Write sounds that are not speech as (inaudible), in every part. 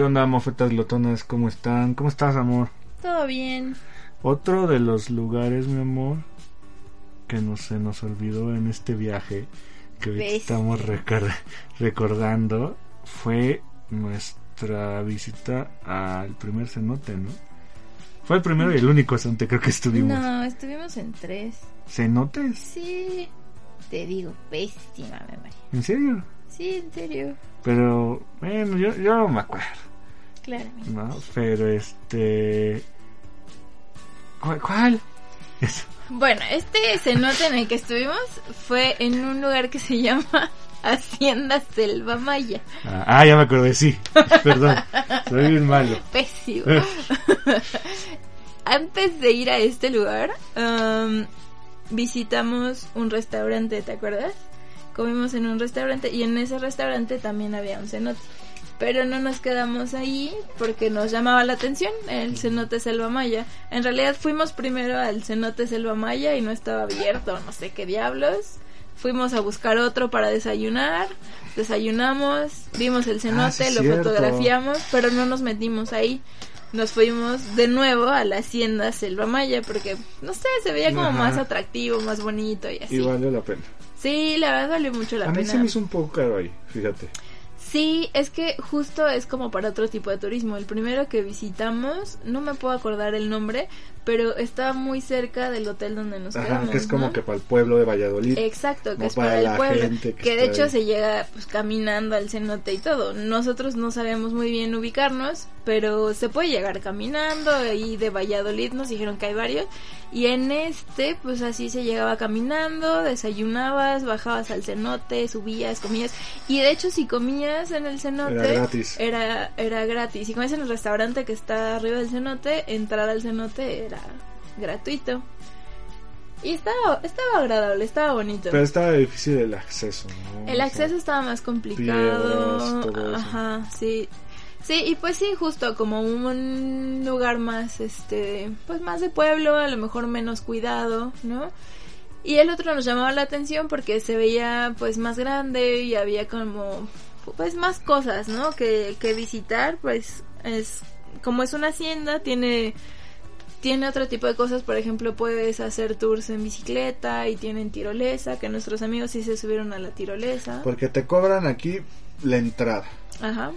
¿Qué onda, mofetas glotonas? ¿Cómo están? ¿Cómo estás, amor? Todo bien. Otro de los lugares, mi amor, que no se nos olvidó en este viaje que hoy estamos recor- recordando fue nuestra visita al primer cenote, ¿no? Fue el primero y el único cenote creo que estuvimos. No, estuvimos en tres. ¿Cenotes? Sí. Te digo, pésima memoria. ¿En serio? Sí, en serio. Pero, bueno, yo, yo no me acuerdo. Claramente. ¿no? Pero este... ¿Cuál? Bueno, este cenote en el que estuvimos fue en un lugar que se (laughs) llama Hacienda Selva Maya. Ah, ah, ya me acordé, sí. Perdón, soy bien malo. (laughs) Pésimo. (laughs) Antes de ir a este lugar, am, visitamos un restaurante, ¿te acuerdas? Comimos en un restaurante y en ese restaurante también había un cenote. Pero no nos quedamos ahí porque nos llamaba la atención el cenote Selva Maya. En realidad fuimos primero al cenote Selva Maya y no estaba abierto, no sé qué diablos. Fuimos a buscar otro para desayunar, desayunamos, vimos el cenote, Ah, sí, lo cierto. fotografiamos, pero no nos metimos ahí. Nos fuimos de nuevo a la hacienda Selva Maya porque, no sé, se veía como Ajá. más atractivo, más bonito y así. Y valió la pena. Sí, la verdad valió mucho la A mí pena. se me hizo un poco caro ahí, fíjate. Sí, es que justo es como para otro tipo de turismo. El primero que visitamos, no me puedo acordar el nombre, pero estaba muy cerca del hotel donde nos Ajá, quedamos. que es como ¿no? que para el pueblo de Valladolid. Exacto, que es para el pueblo. gente Que, que de está hecho ahí. se llega pues caminando al cenote y todo. Nosotros no sabemos muy bien ubicarnos, pero se puede llegar caminando. Y de Valladolid nos dijeron que hay varios. Y en este, pues así se llegaba caminando, desayunabas, bajabas al cenote, subías, comías. Y de hecho, si comías en el cenote, Era gratis. era, era gratis. Si comías en el restaurante que está arriba del cenote, entrar al cenote era gratuito. Y estaba, estaba agradable, estaba bonito. Pero estaba difícil el acceso, ¿no? El O sea, acceso estaba más complicado. piedras, todo eso. Ajá, sí. Sí, y pues sí, justo como un lugar más, este, pues más de pueblo, a lo mejor menos cuidado, ¿no? Y el otro nos llamaba la atención porque se veía pues más grande y había como, pues más cosas, ¿no? Que, que visitar, pues es, como es una hacienda, tiene tiene otro tipo de cosas, por ejemplo, puedes hacer tours en bicicleta y tienen tirolesa, que nuestros amigos sí se subieron a la tirolesa. Porque te cobran aquí la entrada. Ajá.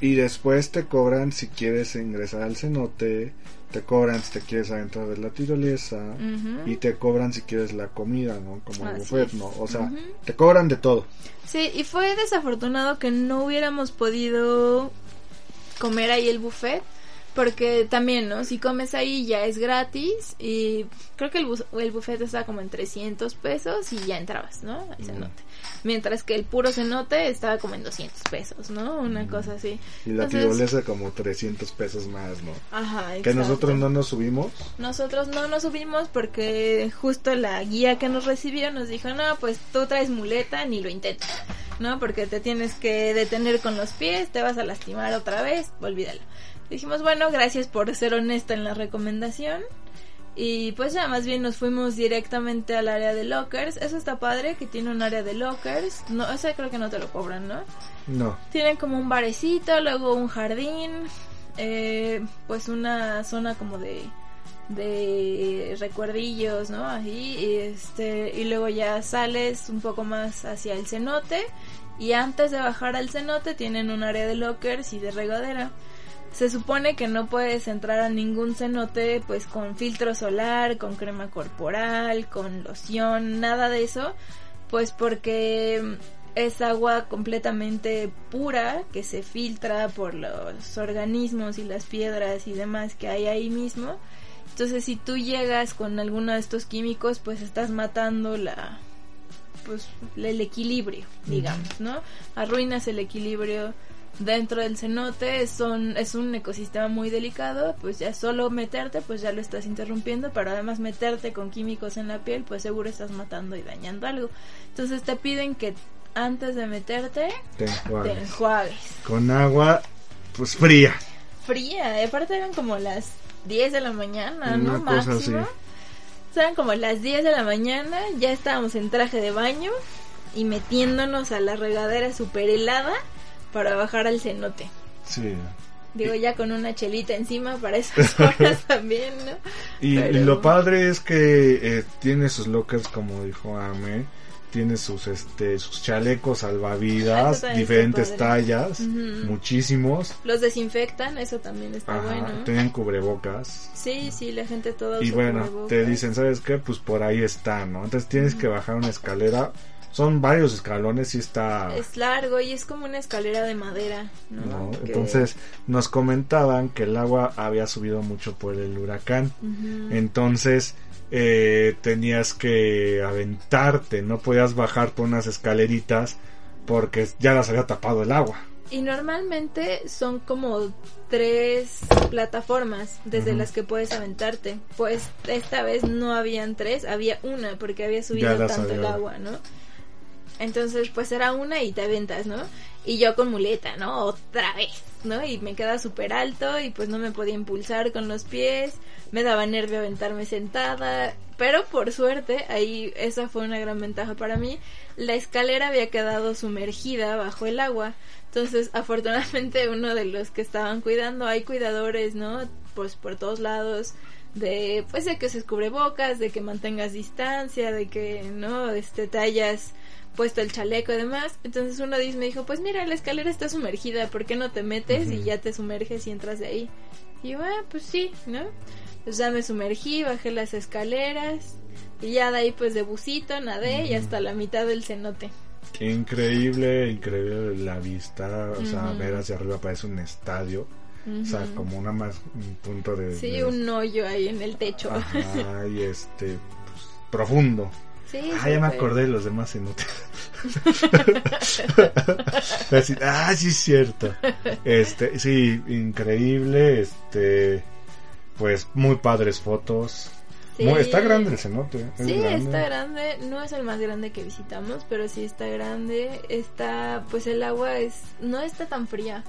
Y después te cobran si quieres ingresar al cenote. Te cobran si te quieres adentrar de la tirolesa. Y te cobran si quieres la comida, ¿no? Como el buffet. ¿no? O sea, te cobran de todo. Sí, y fue desafortunado que no hubiéramos podido comer ahí el buffet. Porque también, ¿no? Si comes ahí ya es gratis y creo que el, bus- el buffet estaba como en 300 pesos y ya entrabas, ¿no? Mientras que el puro cenote estaba como en 200 pesos, ¿no? Una cosa así. Y la Entonces- tirolesa como 300 pesos más, ¿no? Ajá, Que exacto. nosotros no nos subimos. Nosotros no nos subimos porque justo la guía que nos recibió nos dijo, no, pues tú traes muleta, ni lo intentes, ¿no? Porque te tienes que detener con los pies, te vas a lastimar otra vez, olvídalo. Dijimos, bueno, gracias por ser honesta en la recomendación. Y pues ya más bien nos fuimos directamente al área de lockers. Eso está padre, que tiene un área de lockers. No, ese creo que no te lo cobran, ¿no? No. Tienen como un barecito, luego un jardín, eh, pues una zona como de de recuerdillos, ¿no? Ahí, y este, y luego ya sales un poco más hacia el cenote y antes de bajar al cenote tienen un área de lockers y de regadera. Se supone que no puedes entrar a ningún cenote pues con filtro solar, con crema corporal, con loción, nada de eso, pues porque es agua completamente pura que se filtra por los organismos y las piedras y demás que hay ahí mismo. Entonces si tú llegas con alguno de estos químicos pues estás matando la pues el equilibrio, digamos, ¿no? Arruinas el equilibrio dentro del cenote son es un ecosistema muy delicado, pues ya solo meterte pues ya lo estás interrumpiendo, pero además meterte con químicos en la piel, pues seguro estás matando y dañando algo. Entonces te piden que antes de meterte Te te enjuagues. Con agua, pues fría. Fría, y aparte eran como las 10 de la mañana, ¿no? Cosa Máximo. así. Eran como las 10 de la mañana, ya estábamos en traje de baño y metiéndonos a la regadera super helada para bajar al cenote. Sí. Digo, ya con una chelita encima para esas (laughs) horas también, ¿no? Y, Pero- y lo padre es que eh, tiene sus lockers, como dijo Ame, tiene sus este sus chalecos salvavidas, diferentes tallas, Ujú. muchísimos. Los desinfectan, eso también está Ajá, bueno. tienen cubrebocas. Sí, sí, la gente toda Y usa bueno, cubrebocas. te dicen, ¿sabes qué? Pues por ahí está, ¿no? Entonces tienes que bajar una escalera. Son varios escalones y está... Es largo y es como una escalera de madera, ¿no? ¿no? Que- Entonces nos comentaban que el agua había subido mucho por el huracán. Entonces eh, tenías que aventarte, no podías bajar por unas escaleritas porque ya las había tapado el agua. Y normalmente son como tres plataformas desde las que puedes aventarte. Pues esta vez no habían tres, había una porque había subido tanto el agua, ¿no? Entonces pues era una y te aventas, ¿no? Y yo con muleta, ¿no? Otra vez, ¿no? Y me queda súper alto y pues no me podía impulsar con los pies, me daba nervio aventarme sentada, pero por suerte ahí esa fue una gran ventaja para mí. La escalera había quedado sumergida bajo el agua. Entonces, afortunadamente (laughs) uno de los que estaban cuidando, hay cuidadores, ¿no? Pues por todos lados de pues de que se cubrebocas, de que mantengas distancia, de que no este te hayas puesto el chaleco y demás. Entonces uno me dijo, pues mira, la escalera está sumergida, ¿por qué no te metes y ya te sumerges y entras de ahí? Y yo, ah, pues sí, ¿no? Pues ya me sumergí, bajé las escaleras y ya de ahí pues de busito nadé y hasta la mitad del cenote. Increíble, increíble la vista, o sea, ver hacia arriba parece un estadio, o sea, como una más un punto de... Sí, de- un hoyo ahí en el techo. Ajá, y este, pues, profundo. Sí, Ah, ya me acordé de los demás cenotes. (laughs) Así, ah, sí es cierto. Este, sí, increíble, este, pues muy padres fotos. Sí. Muy- está grande el cenote. es Sí, grande. está grande, no es el más grande que visitamos, pero sí está grande, está, pues el agua es, no está tan fría.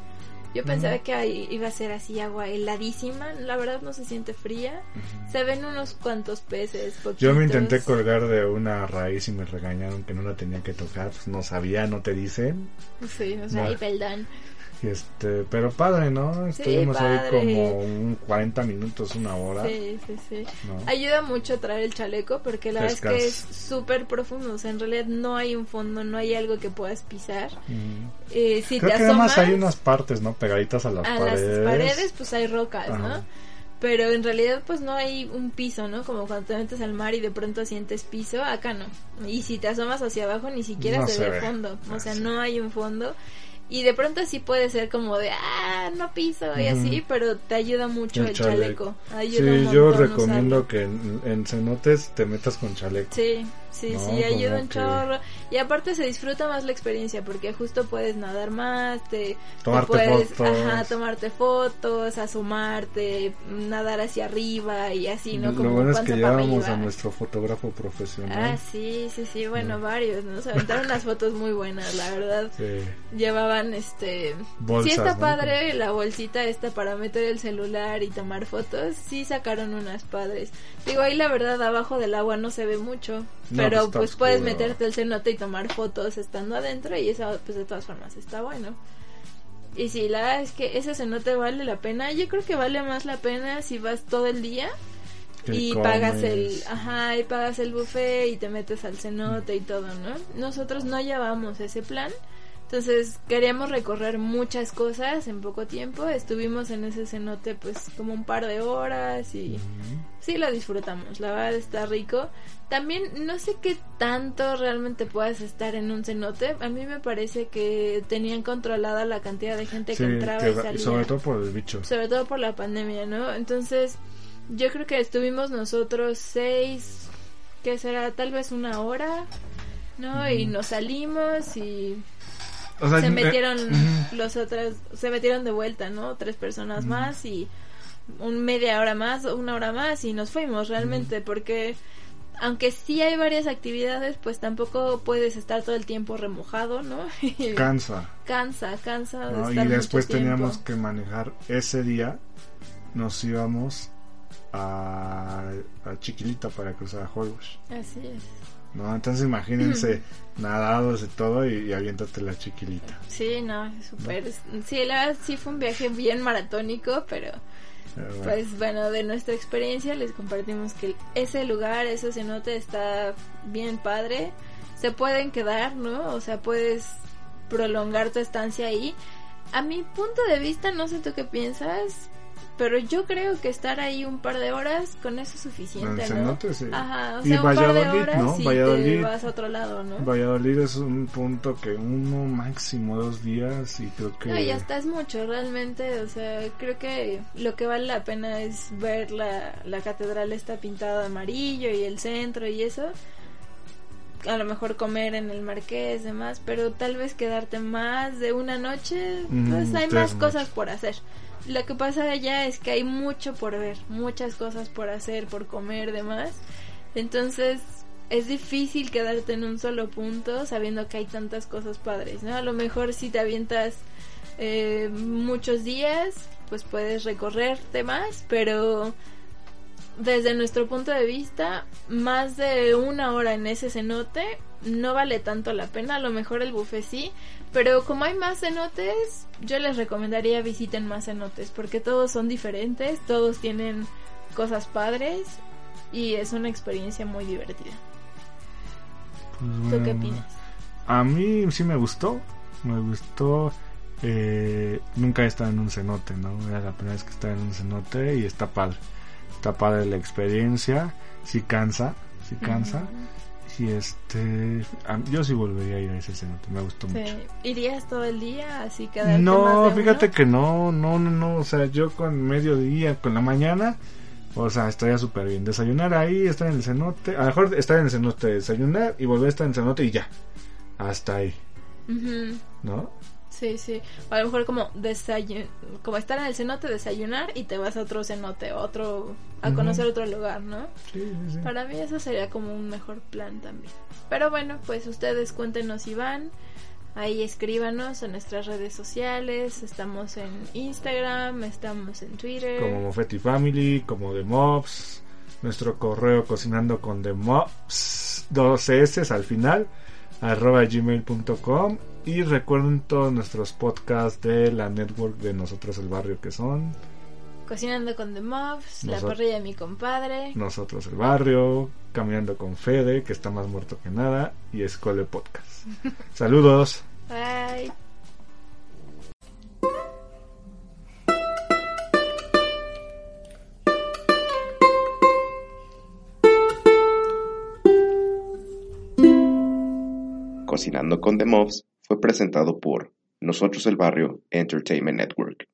Yo pensaba que iba a ser así agua heladísima, la verdad no se siente fría, se ven unos cuantos peces, Yo me intenté colgar de una raíz y me regañaron que no la tenía que tocar, pues no sabía, no te dicen. Sí, o sea, No. perdón. Este, pero padre, ¿no? Estuvimos ahí como un 40 minutos, una hora. Sí, sí, sí. ¿no? Ayuda mucho traer el chaleco porque la verdad es que es súper profundo, o sea, en realidad no hay un fondo, no hay algo que puedas pisar. Eh, si Creo te que asomas más hay unas partes, ¿no? Pegaditas a las a paredes. las paredes, pues hay rocas, Ajá. ¿no? Pero en realidad pues no hay un piso, ¿no? Como cuando te metes al mar y de pronto sientes piso, acá no. Y si te asomas hacia abajo ni siquiera No se, se ve fondo, o Ah, sea, sí. no hay un fondo. Y de pronto sí puede ser como de, ah, no piso y Ujú. así, pero te ayuda mucho el, El chaleco. chaleco. Ayuda un Sí, yo recomiendo usarlo. que en, en cenotes te metas con chaleco. Sí, sí, No, sí, ayuda un que- chorro. Y aparte se disfruta más la experiencia porque justo puedes nadar más, te, te Tomarte puedes fotos. ajá, tomarte fotos, asomarte, nadar hacia arriba y así, ¿no? Lo Como bueno es que arriba. a nuestro fotógrafo profesional. Ah, sí, sí, sí, bueno, Mm. varios, ¿no? Se aventaron (laughs) unas fotos muy buenas, la verdad. Sí. Llevaban, este... Bolsas, sí está ¿no? padre la bolsita esta para meter el celular y tomar fotos. Sí sacaron unas padres. Digo, ahí la verdad abajo del agua no se ve mucho. No, pero pues pues puedes meterte el cenote y tomar fotos estando adentro y eso pues de todas formas está bueno. Y sí, la verdad es que ese cenote vale la pena. Yo creo que vale más la pena si vas todo el día y comes. pagas el, ajá, y pagas el buffet y te metes al cenote y todo, ¿no? Nosotros no llevamos ese plan. Entonces queríamos recorrer muchas cosas en poco tiempo. Estuvimos en ese cenote pues como un par de horas y sí lo disfrutamos. La verdad está rico. También no sé qué tanto realmente puedas estar en un cenote. A mí me parece que tenían controlada la cantidad de gente Sí, que entraba que y salía sobre todo por el bicho. sobre todo por la pandemia, ¿no? Entonces, yo creo que estuvimos nosotros seis, que será tal vez una hora, ¿no? Y nos salimos y O sea, se eh, metieron los otros, se metieron de vuelta, ¿no? Tres personas más y un media hora más, una hora más y nos fuimos realmente porque aunque sí hay varias actividades, pues tampoco puedes estar todo el tiempo remojado, ¿no? (laughs) cansa. cansa, cansa. Y estar después teníamos que manejar ese día. Nos íbamos a, a Chiquilita para cruzar a Holbox. Así es. ¿No? Entonces imagínense nadados y todo y, y aviéntate la Chiquilita. Sí, no, súper. Sí, la verdad sí fue un viaje bien maratónico, pero Pero bueno. pues bueno, de nuestra experiencia les compartimos que ese lugar, ese cenote está bien padre. Se pueden quedar, ¿no? O sea, puedes prolongar tu estancia ahí. A mi punto de vista, no sé tú qué piensas, pero yo creo que estar ahí un par de horas con eso es En suficiente, el ¿no? cenote, sí. Ajá, o Y sea, un par de Valladolid, horas ¿no? y te Valladolid. vas a otro lado, ¿no? Valladolid es un punto que uno máximo dos días y creo que No, y hasta es mucho, realmente, o sea, creo que lo que vale la pena es ver la, la catedral está pintada de amarillo y el centro y eso. A lo mejor comer en el marqués, demás, pero tal vez quedarte más de una noche, Mm, pues hay más cosas por hacer. Lo que pasa allá es que hay mucho por ver, muchas cosas por hacer, por comer, demás. Entonces, es difícil quedarte en un solo punto sabiendo que hay tantas cosas padres, ¿no? A lo mejor si te avientas eh, muchos días, pues puedes recorrerte más, pero desde nuestro punto de vista, más de una hora en ese cenote no vale tanto la pena, a lo mejor el buffet sí, pero como hay más cenotes, yo les recomendaría visiten más cenotes, porque todos son diferentes, todos tienen cosas padres y es una experiencia muy divertida. pues, ¿Tú qué opinas? A mí sí me gustó, me gustó. eh, nunca he estado en un cenote, ¿no? Era la primera vez que estaba en un cenote y está padre. Está padre la experiencia, sí cansa, sí cansa. Y este, a- yo sí volvería a ir a ese cenote, me gustó Sí. mucho. ¿Irías todo el día así quedarte No, fíjate uno? que no, no, no, no, o sea, yo con mediodía, con la mañana, o sea, estaría súper bien. Desayunar ahí, estar en el cenote, a lo mejor estar en el cenote, desayunar y volver a estar en el cenote y ya, hasta ahí. ¿no? Sí, sí. O a lo mejor como desayun como estar en el cenote, desayunar y te vas a otro cenote, otro a conocer otro lugar, ¿no? Sí, sí, sí. Para mí eso sería como un mejor plan también. Pero bueno, pues ustedes cuéntenos si van. Ahí escríbanos en nuestras redes sociales. Estamos en Instagram, estamos en Twitter. Como Moffetti Family, como The Mobs, nuestro correo cocinando con The Mobs, dos S al final, arroba gmail.com y recuerden todos nuestros podcasts de la network de Nosotros el Barrio que son Cocinando con The Mobs, La parrilla de mi compadre. Nosotros el Barrio, Caminando con Fede, que está más muerto que nada, y Escole Podcast. (laughs) Saludos. Bye. Cocinando con The Mobs fue presentado por Nosotros el Barrio Entertainment Network.